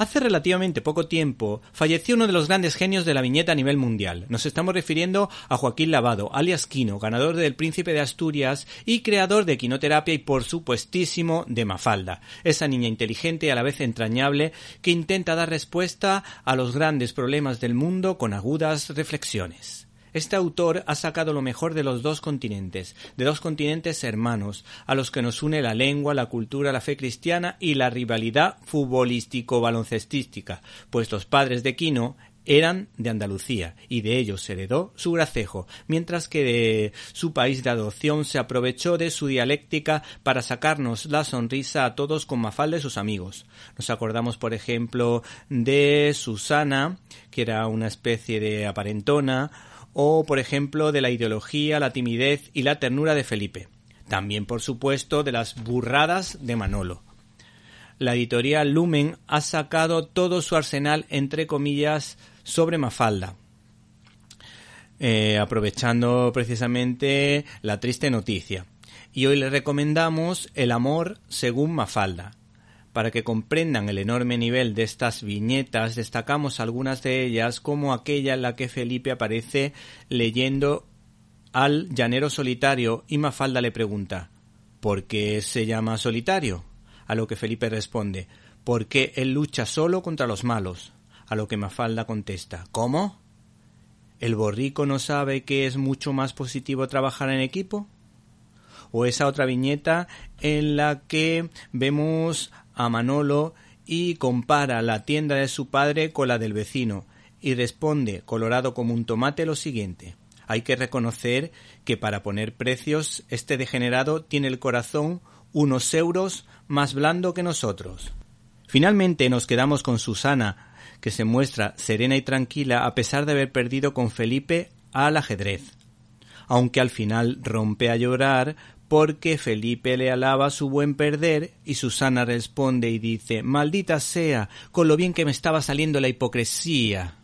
Hace relativamente poco tiempo falleció uno de los grandes genios de la viñeta a nivel mundial. Nos estamos refiriendo a Joaquín Lavado, alias Quino, ganador del Príncipe de Asturias y creador de Quinoterapia y por supuestísimo de Mafalda, esa niña inteligente y a la vez entrañable que intenta dar respuesta a los grandes problemas del mundo con agudas reflexiones. Este autor ha sacado lo mejor de los dos continentes, de dos continentes hermanos, a los que nos une la lengua, la cultura, la fe cristiana y la rivalidad futbolístico-baloncestística, pues los padres de Quino eran de Andalucía y de ellos se heredó su gracejo, mientras que de su país de adopción se aprovechó de su dialéctica para sacarnos la sonrisa a todos con Mafalda y sus amigos. Nos acordamos, por ejemplo, de Susana, que era una especie de aparentona, o, por ejemplo, de la ideología, la timidez y la ternura de Felipe. También, por supuesto, de las burradas de Manolo. La editorial Lumen ha sacado todo su arsenal, entre comillas, sobre Mafalda, eh, aprovechando precisamente la triste noticia. Y hoy le recomendamos El amor según Mafalda, para que comprendan el enorme nivel de estas viñetas, destacamos algunas de ellas como aquella en la que Felipe aparece leyendo al llanero solitario y Mafalda le pregunta ¿Por qué se llama solitario? A lo que Felipe responde Porque él lucha solo contra los malos. A lo que Mafalda contesta ¿Cómo? ¿El borrico no sabe que es mucho más positivo trabajar en equipo? O esa otra viñeta en la que vemos a Manolo y compara la tienda de su padre con la del vecino y responde, colorado como un tomate, lo siguiente. Hay que reconocer que para poner precios este degenerado tiene el corazón unos euros más blando que nosotros. Finalmente nos quedamos con Susana, que se muestra serena y tranquila a pesar de haber perdido con Felipe al ajedrez, aunque al final rompe a llorar porque Felipe le alaba su buen perder y Susana responde y dice Maldita sea, con lo bien que me estaba saliendo la hipocresía.